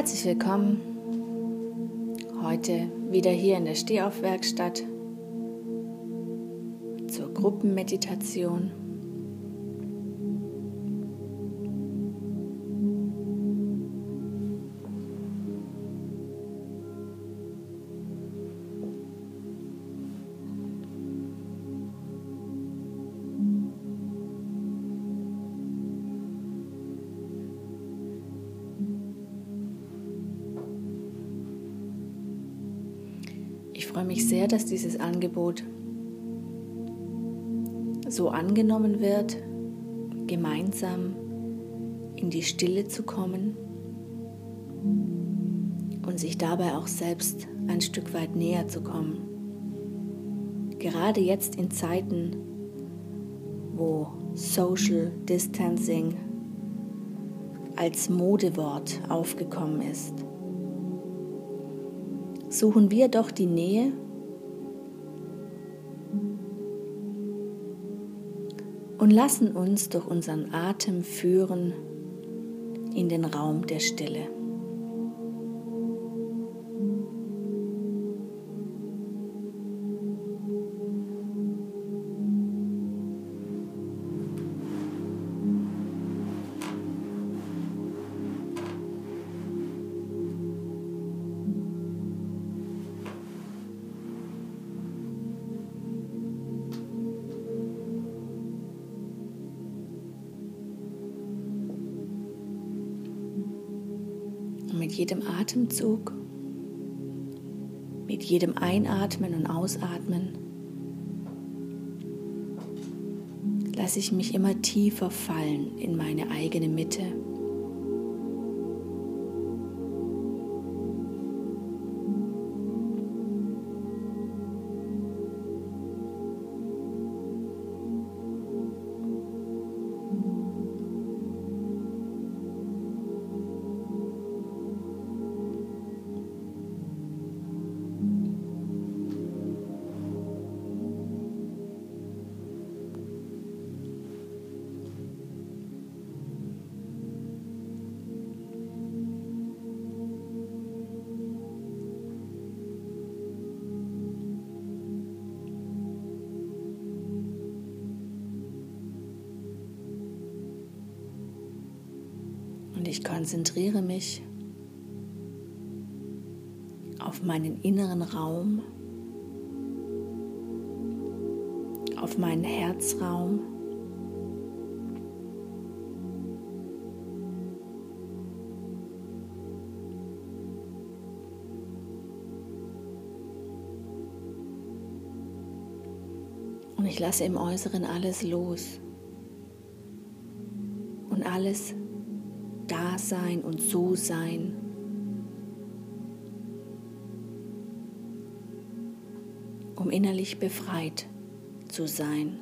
Herzlich willkommen heute wieder hier in der Stehaufwerkstatt zur Gruppenmeditation. Sehr, dass dieses Angebot so angenommen wird, gemeinsam in die Stille zu kommen und sich dabei auch selbst ein Stück weit näher zu kommen. Gerade jetzt in Zeiten, wo Social Distancing als Modewort aufgekommen ist suchen wir doch die Nähe und lassen uns durch unseren Atem führen in den Raum der Stille. Atemzug, mit jedem Einatmen und Ausatmen, lasse ich mich immer tiefer fallen in meine eigene Mitte. Und ich konzentriere mich auf meinen inneren Raum, auf meinen Herzraum. Und ich lasse im Äußeren alles los. Und alles sein und so sein. um innerlich befreit zu sein.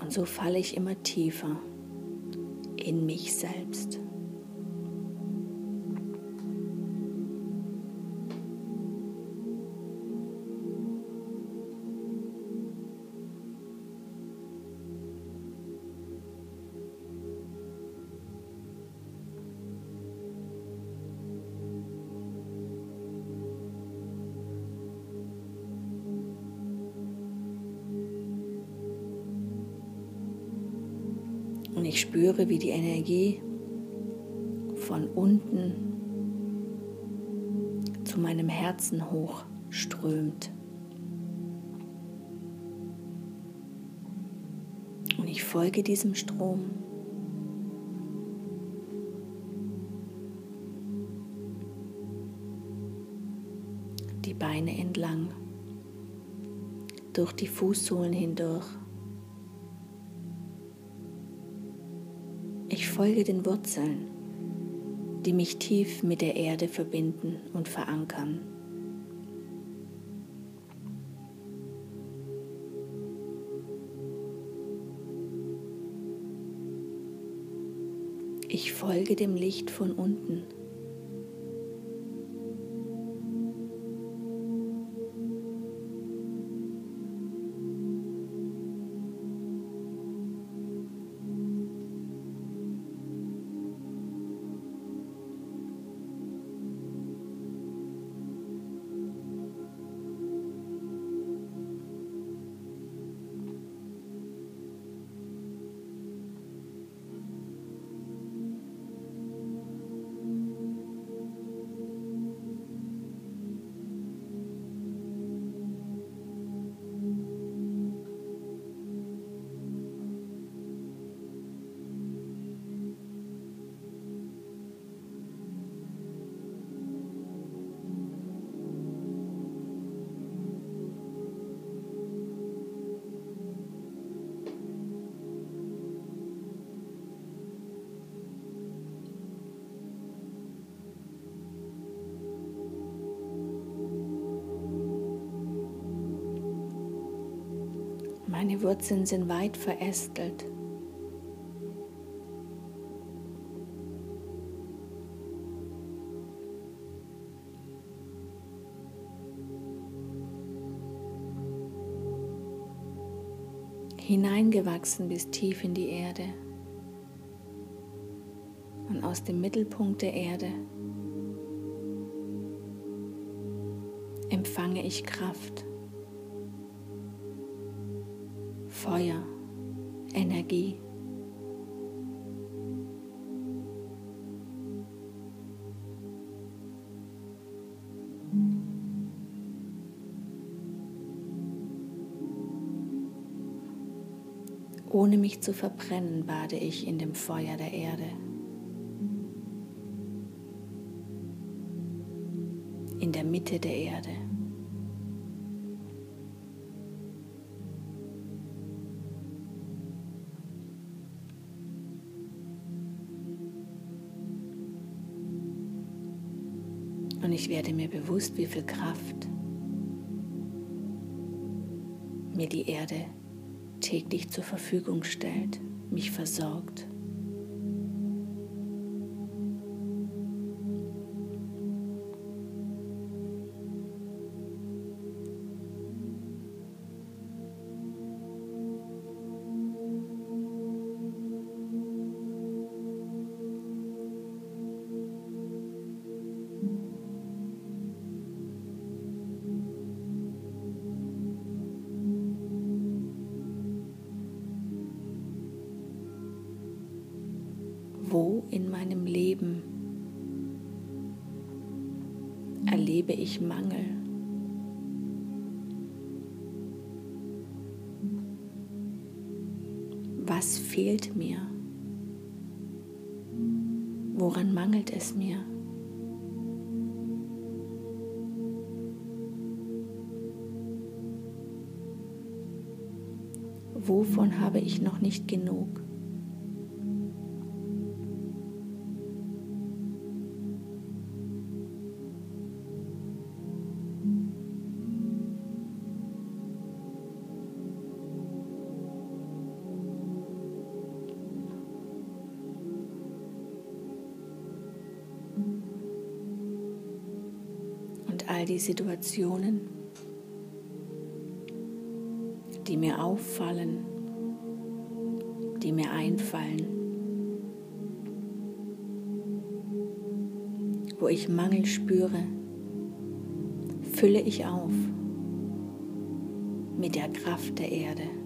Und so falle ich immer tiefer in mich selbst. Spüre, wie die Energie von unten zu meinem Herzen hoch strömt. Und ich folge diesem Strom. Die Beine entlang, durch die Fußsohlen hindurch. Folge den Wurzeln, die mich tief mit der Erde verbinden und verankern. Ich folge dem Licht von unten. Wurzeln sind weit verästelt. hineingewachsen bis tief in die Erde. Und aus dem Mittelpunkt der Erde empfange ich Kraft, Energie. Ohne mich zu verbrennen, bade ich in dem Feuer der Erde. In der Mitte der Erde. Und ich werde mir bewusst, wie viel Kraft mir die Erde täglich zur Verfügung stellt, mich versorgt. All die Situationen, die mir auffallen, die mir einfallen, wo ich Mangel spüre, fülle ich auf mit der Kraft der Erde.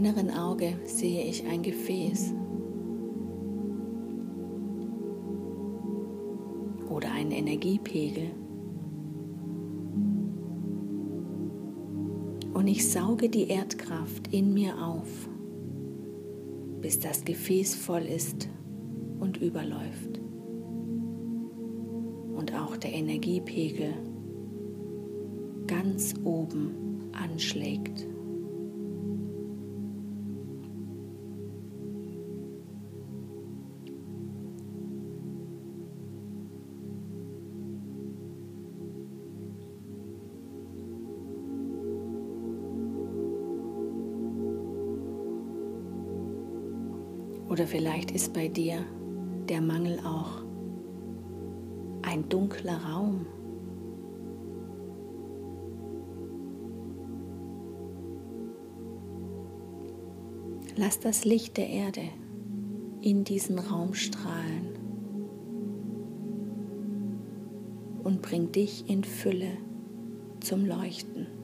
Inneren Auge sehe ich ein Gefäß oder einen Energiepegel. Und ich sauge die Erdkraft in mir auf, bis das Gefäß voll ist und überläuft. Und auch der Energiepegel ganz oben anschlägt. Vielleicht ist bei dir der Mangel auch ein dunkler Raum. Lass das Licht der Erde in diesen Raum strahlen und bring dich in Fülle zum Leuchten.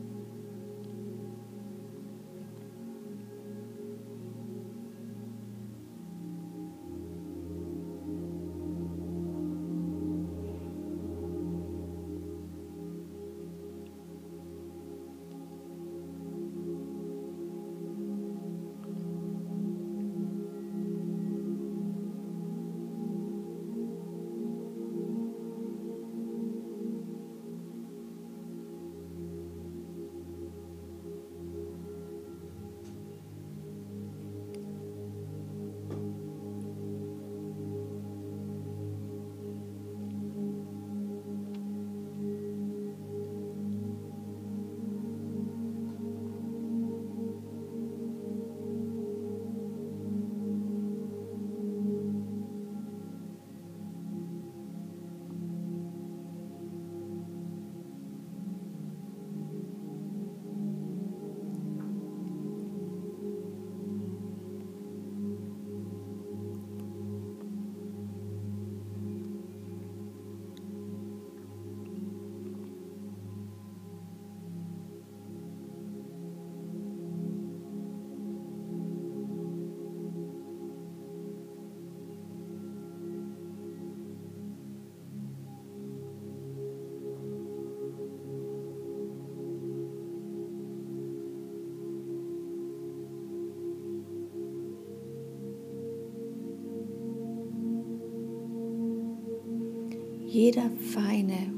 Jeder feine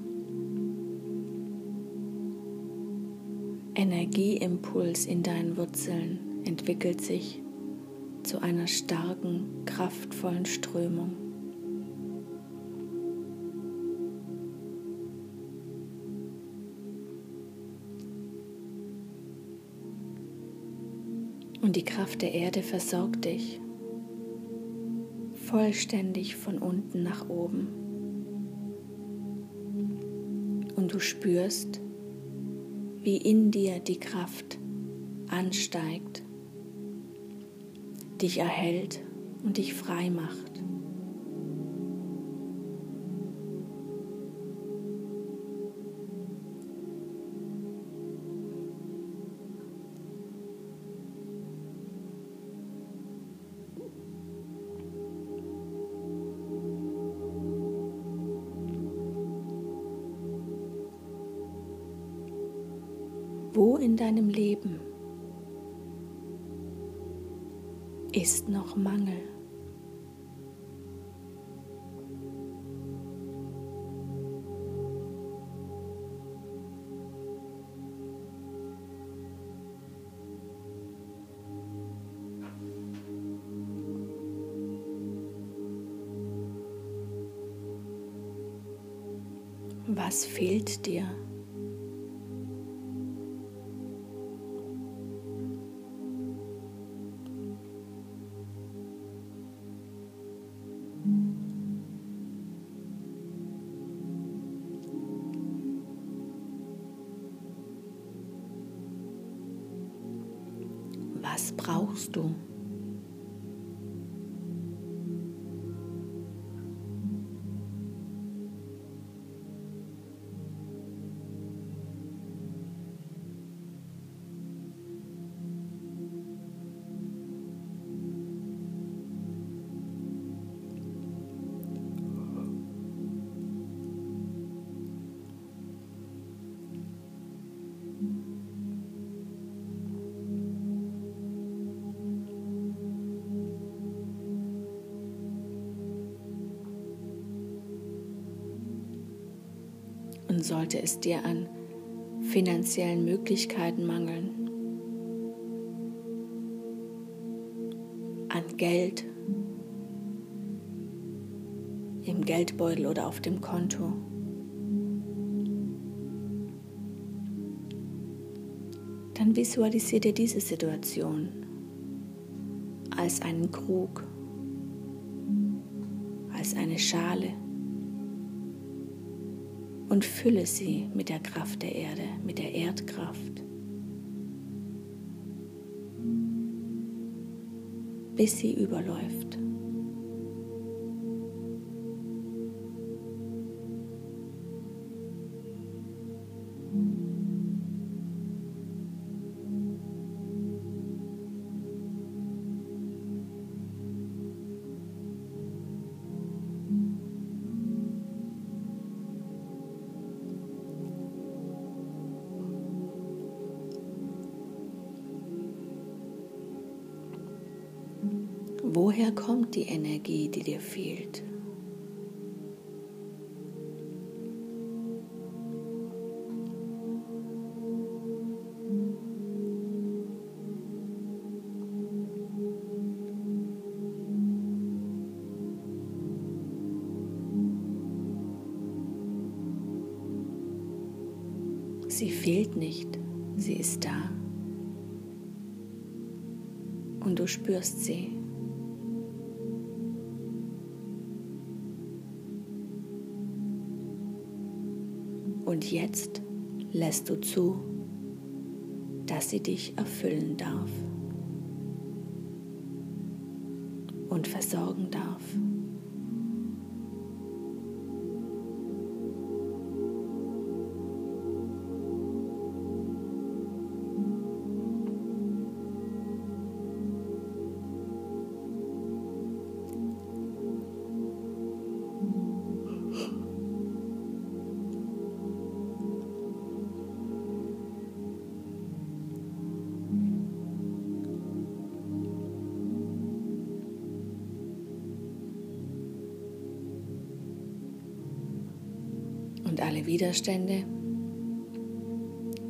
Energieimpuls in deinen Wurzeln entwickelt sich zu einer starken, kraftvollen Strömung. Und die Kraft der Erde versorgt dich vollständig von unten nach oben. Du spürst, wie in dir die Kraft ansteigt, dich erhält und dich frei macht. Mangel? Was fehlt dir? Was brauchst du? Sollte es dir an finanziellen Möglichkeiten mangeln, an Geld. Im Geldbeutel oder auf dem Konto. Dann visualisiere dir diese Situation als einen Krug, als eine Schale und fülle sie mit der Kraft der Erde, mit der Erdkraft, bis sie überläuft. Woher kommt die Energie, die dir fehlt? Sie dich erfüllen darf und versorgen darf. Alle Widerstände,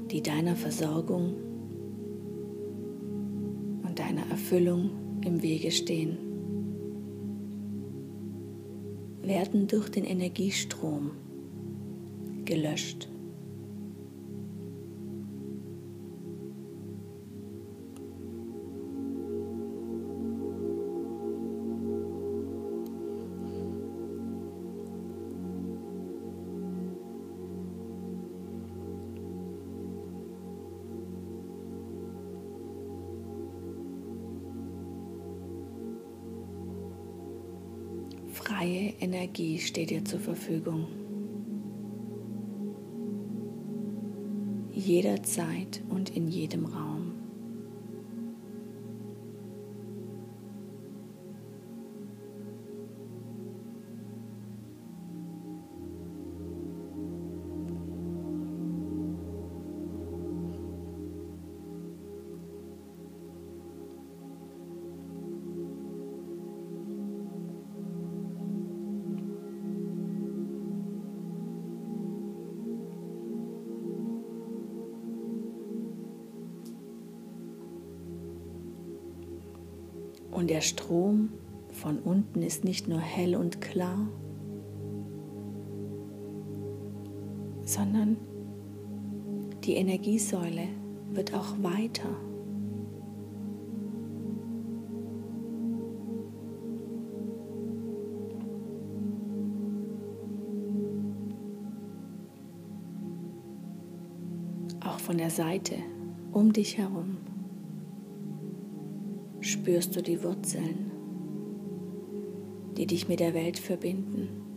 die deiner Versorgung und deiner Erfüllung im Wege stehen, werden durch den Energiestrom gelöscht. Steht dir zur Verfügung. Jederzeit und in jedem Raum. Und der Strom von unten ist nicht nur hell und klar, sondern die Energiesäule wird auch weiter. Auch von der Seite um dich herum spürst du die Wurzeln, die dich mit der Welt verbinden.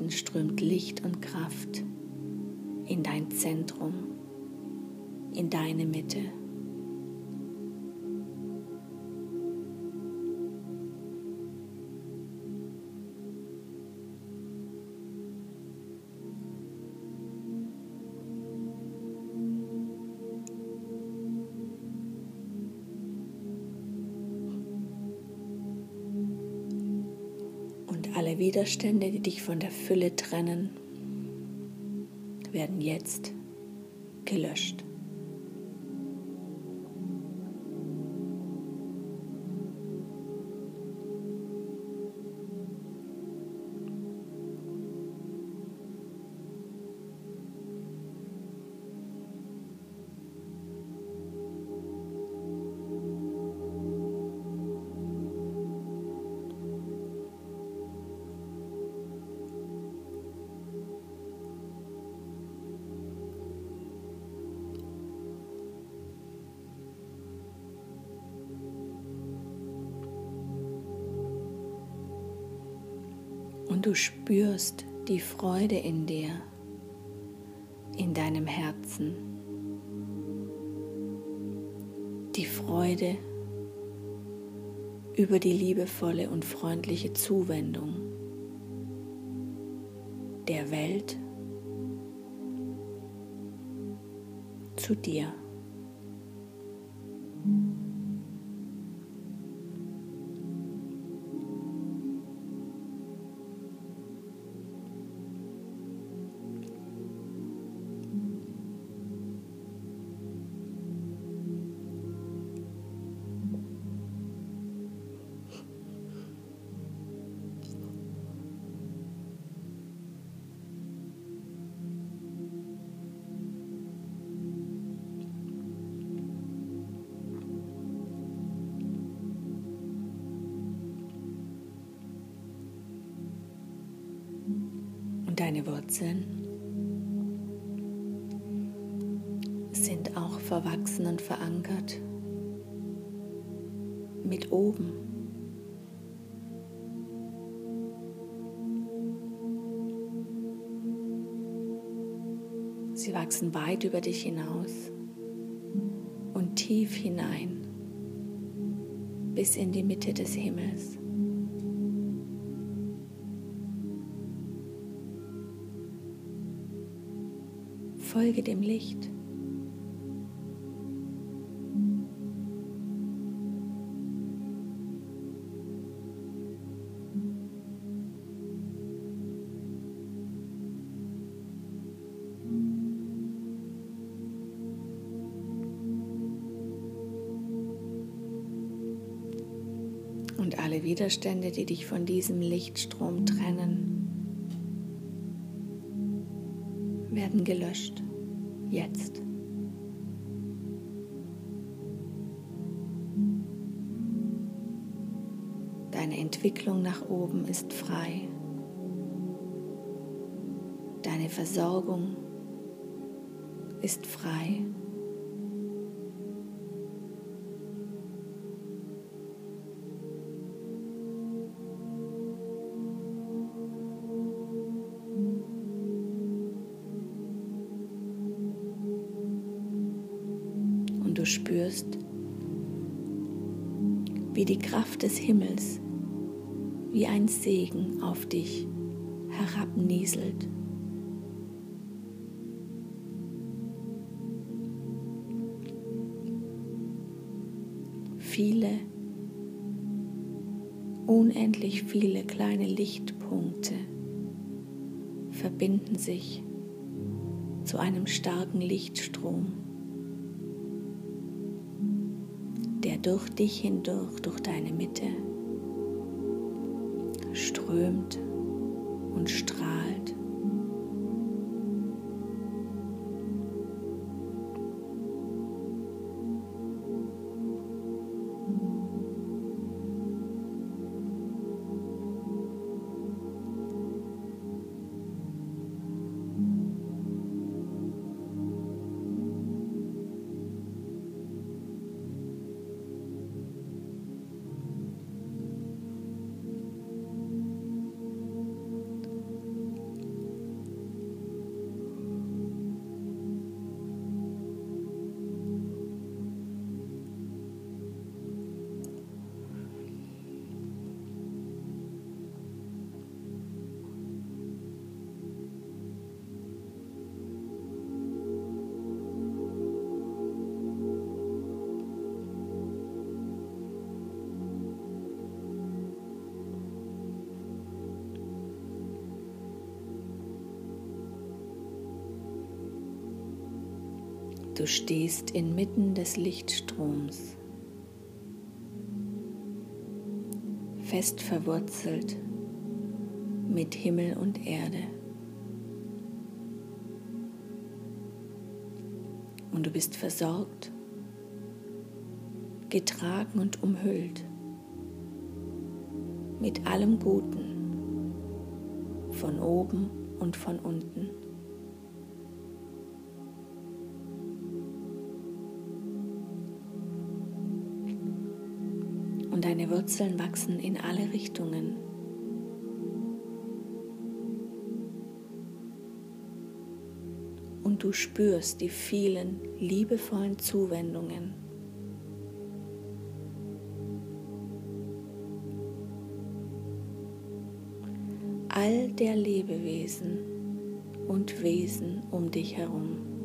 Seiten strömt Licht und Kraft in dein Zentrum, in deine Mitte. Widerstände, die dich von der Fülle trennen, werden jetzt gelöscht. Spürst die Freude in dir, in deinem Herzen, die Freude über die liebevolle und freundliche Zuwendung der Welt zu dir. Wachsen weit über dich hinaus und tief hinein bis in die Mitte des Himmels. Folge dem Licht. Widerstände, die dich von diesem Lichtstrom trennen, werden gelöscht. Jetzt. Deine Entwicklung nach oben ist frei. Deine Versorgung ist frei. Des Himmels wie ein Segen auf dich herabnieselt. Viele, unendlich viele kleine Lichtpunkte verbinden sich zu einem starken Lichtstrom. Durch dich hindurch, durch deine Mitte strömt und strahlt. Stehst inmitten des Lichtstroms, fest verwurzelt mit Himmel und Erde. Und du bist versorgt, getragen und umhüllt mit allem Guten von oben und von unten. Und deine Wurzeln wachsen in alle Richtungen. Und du spürst die vielen liebevollen Zuwendungen. All der Lebewesen und Wesen um dich herum.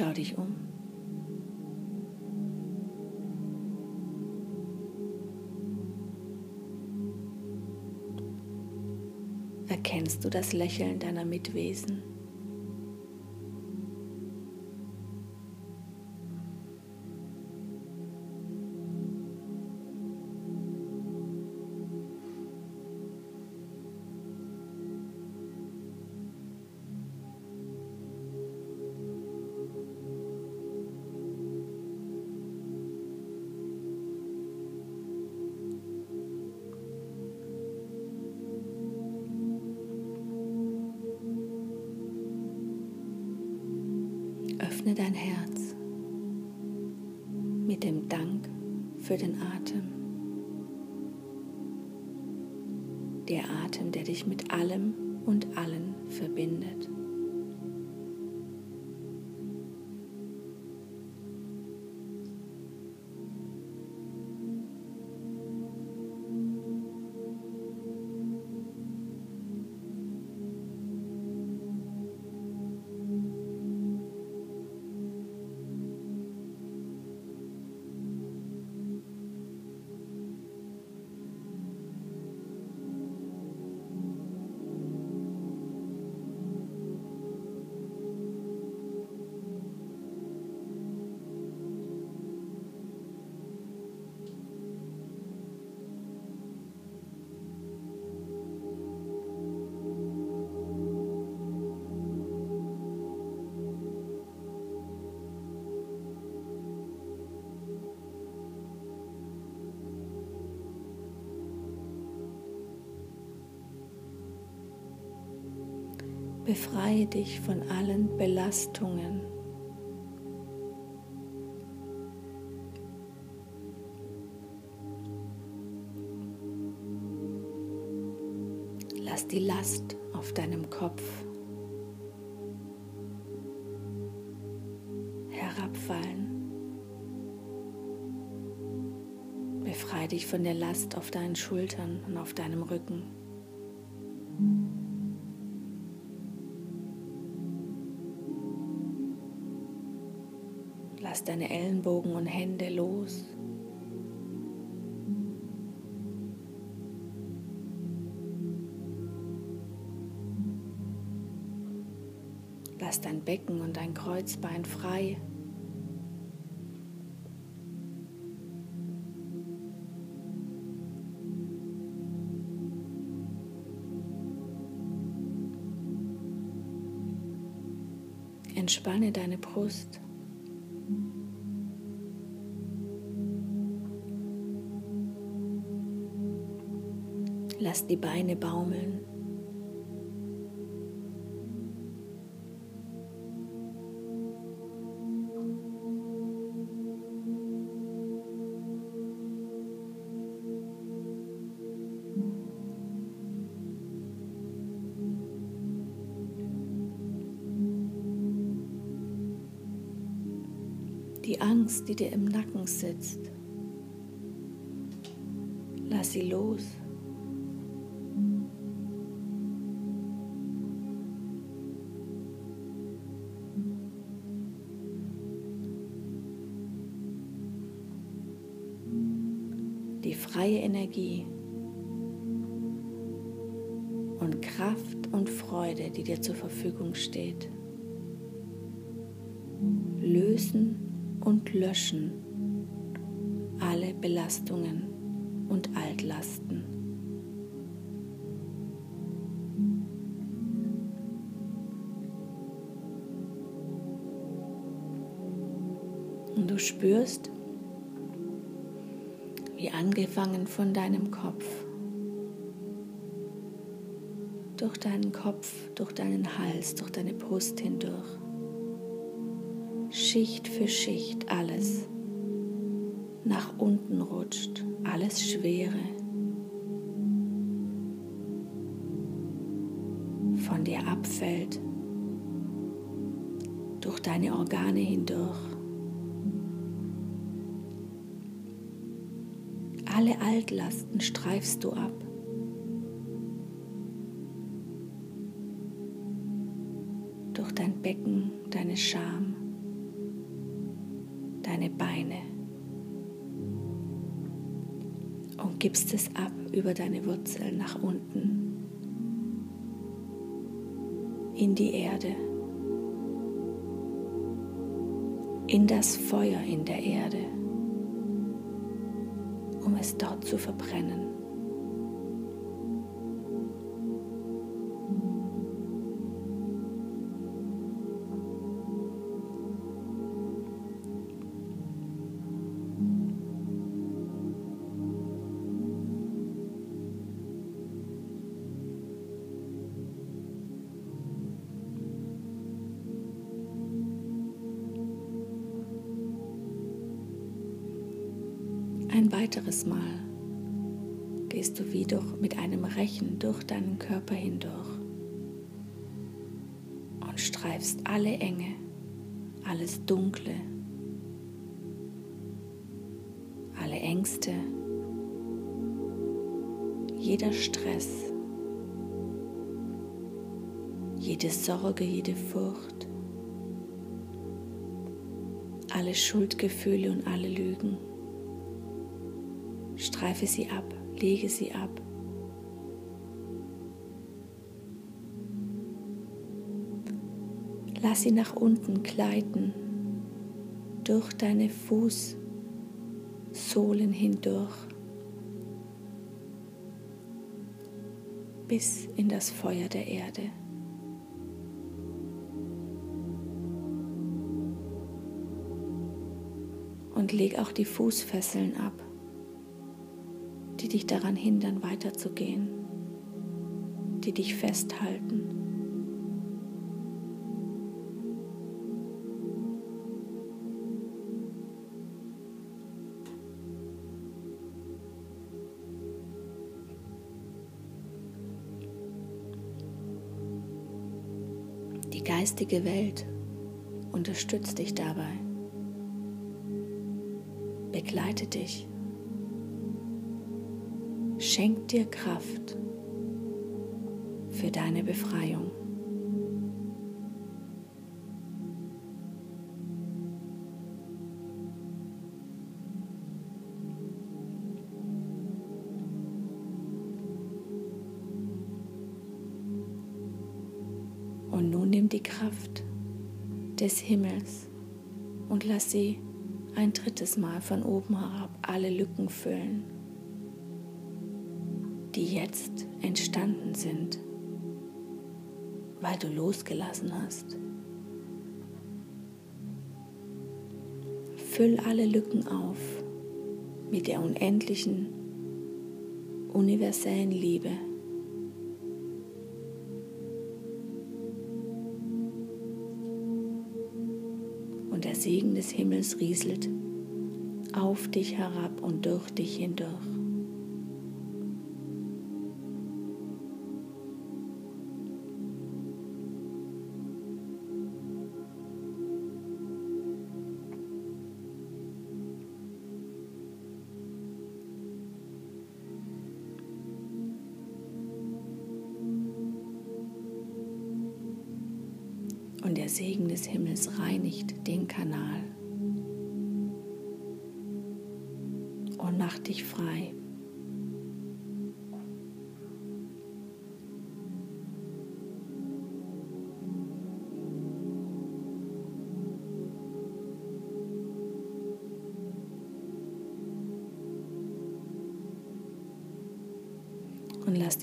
Schau dich um. Erkennst du das Lächeln deiner Mitwesen? Öffne dein Herz mit dem Dank für den Atem. Der Atem, der dich mit allem und allen verbindet. Befreie dich von allen Belastungen. Lass die Last auf deinem Kopf herabfallen. Befreie dich von der Last auf deinen Schultern und auf deinem Rücken. Lass deine Ellenbogen und Hände los. Lass dein Becken und dein Kreuzbein frei. Entspanne deine Brust. Lass die Beine baumeln. Die Angst, die dir im Nacken sitzt, lass sie los. Freie Energie und Kraft und Freude, die dir zur Verfügung steht. Lösen und löschen alle Belastungen und Altlasten. Und du spürst, wie angefangen von deinem Kopf, durch deinen Kopf, durch deinen Hals, durch deine Brust hindurch, Schicht für Schicht alles nach unten rutscht, alles Schwere. Von dir abfällt, durch deine Organe hindurch Altlasten streifst du ab. Durch dein Becken, deine Scham, deine Beine. Und gibst es ab über deine Wurzeln nach unten. In die Erde, in das Feuer in der Erde um es dort zu verbrennen. Deinen Körper hindurch und streifst alle Enge, alles Dunkle, alle Ängste, jeder Stress, jede Sorge, jede Furcht, alle Schuldgefühle und alle Lügen. Streife sie ab lege sie ab. Lass sie nach unten gleiten, durch deine Fußsohlen hindurch, bis in das Feuer der Erde. Und leg auch die Fußfesseln ab die dich daran hindern, weiterzugehen, die dich festhalten. Geistige Welt unterstützt dich dabei, begleitet dich schenkt dir Kraft für deine Befreiung. Himmels und lass sie ein drittes Mal von oben herab alle Lücken füllen die jetzt entstanden sind, weil du losgelassen hast. Füll alle Lücken auf mit der unendlichen, universellen Liebe. Segen des Himmels rieselt auf dich herab und durch dich hindurch.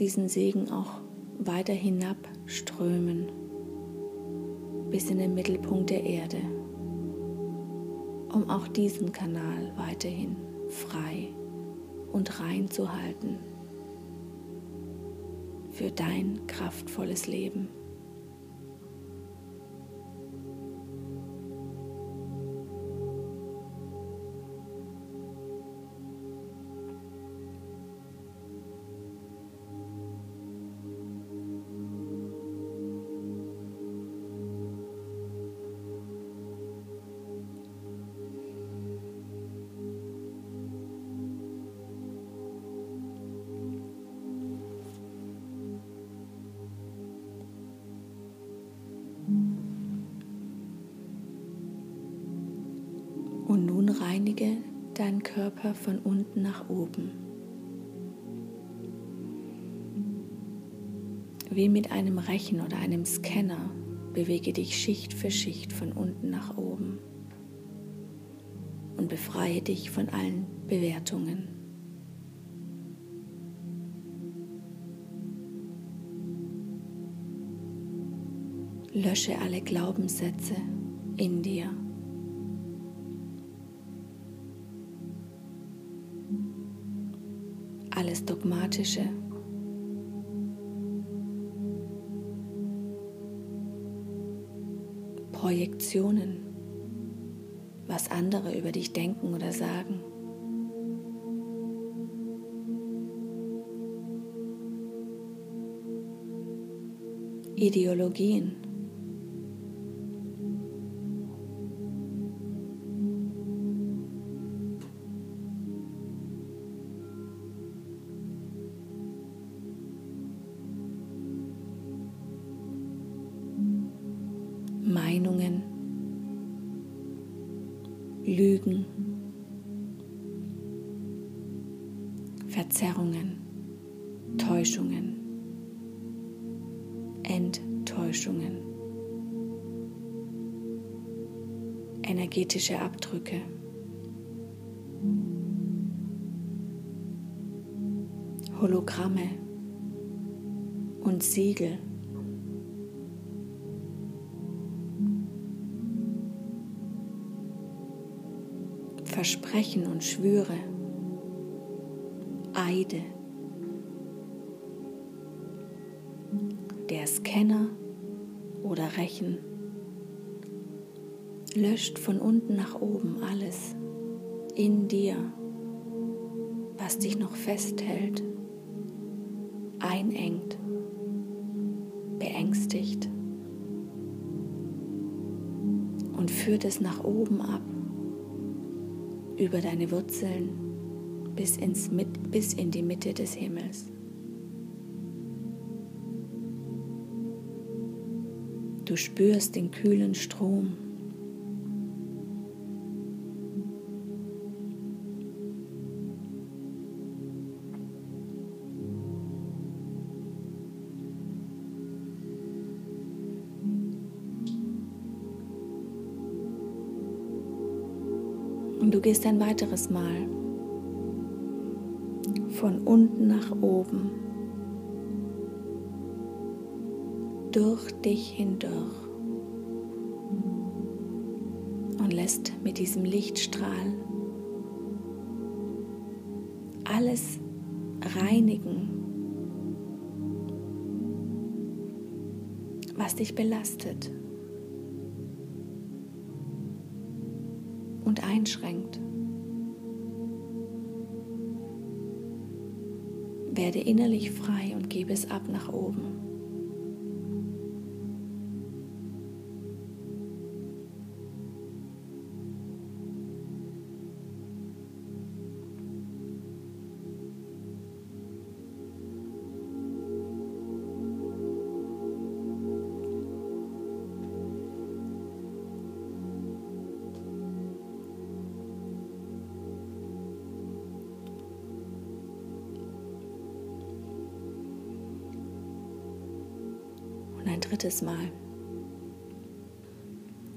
Diesen Segen auch weiter hinabströmen bis in den Mittelpunkt der Erde, um auch diesen Kanal weiterhin frei und rein zu halten für dein kraftvolles Leben. Körper von unten nach oben. Wie mit einem Rechen oder einem Scanner bewege dich Schicht für Schicht von unten nach oben und befreie dich von allen Bewertungen. Lösche alle Glaubenssätze in dir. alles Dogmatische. Projektionen, was andere über dich denken oder sagen. Ideologien. Energetische Abdrücke. Hologramme und Siegel. Versprechen und Schwüre, löscht von unten nach oben alles in dir, was dich noch festhält, einengt, beängstigt und führt es nach oben ab über deine Wurzeln bis, ins, bis in die Mitte des Himmels. Du spürst den kühlen Strom. Du gehst ein weiteres Mal. Von unten nach oben, durch dich hindurch. Und lässt mit diesem Lichtstrahl alles reinigen, was dich belastet. Einschränkt. Werde innerlich frei und gebe es ab nach oben. Ein drittes Mal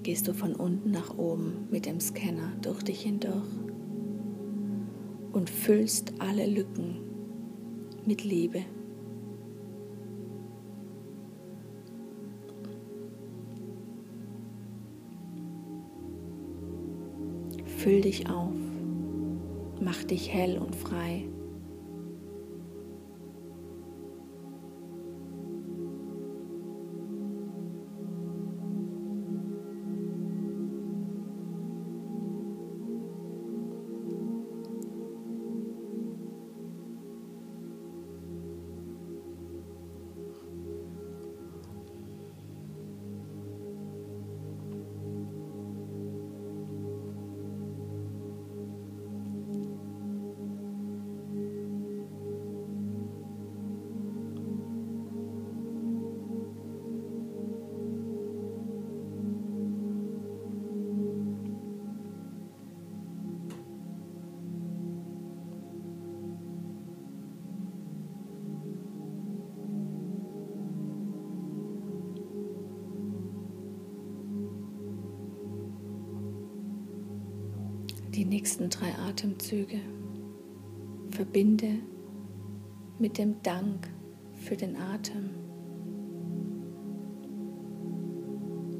gehst du von unten nach oben mit dem Scanner durch dich hindurch und füllst alle Lücken mit Liebe. Füll dich auf, mach dich hell und frei. Die nächsten drei Atemzüge verbinde mit dem Dank für den Atem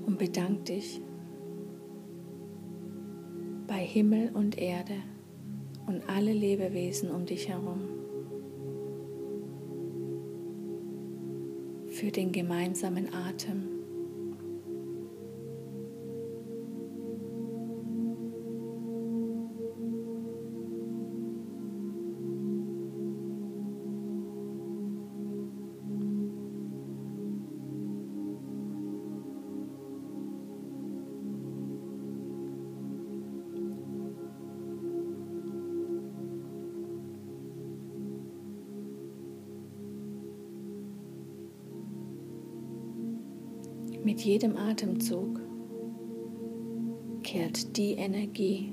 und bedank dich bei Himmel und Erde und alle Lebewesen um dich herum für den gemeinsamen Atem. Mit jedem Atemzug kehrt die Energie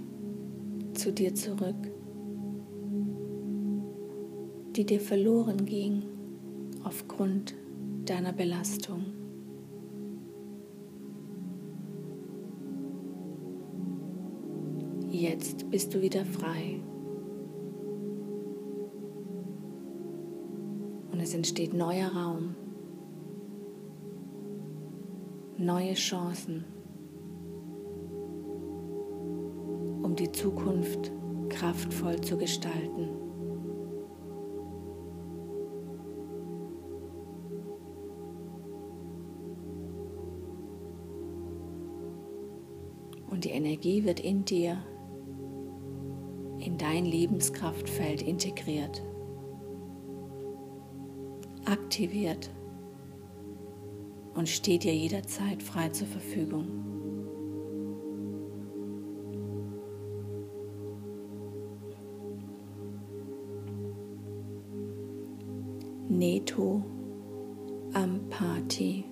zu dir zurück, die dir verloren ging aufgrund deiner Belastung. Jetzt bist du wieder frei. Und es entsteht neuer Raum, neue Chancen, um die Zukunft kraftvoll zu gestalten. Und die Energie wird in dir in dein Lebenskraftfeld integriert, aktiviert und steht dir jederzeit frei zur Verfügung. Neto Ampati.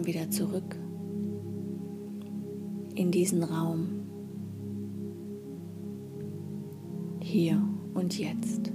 Komm wieder zurück in diesen Raum, hier und jetzt.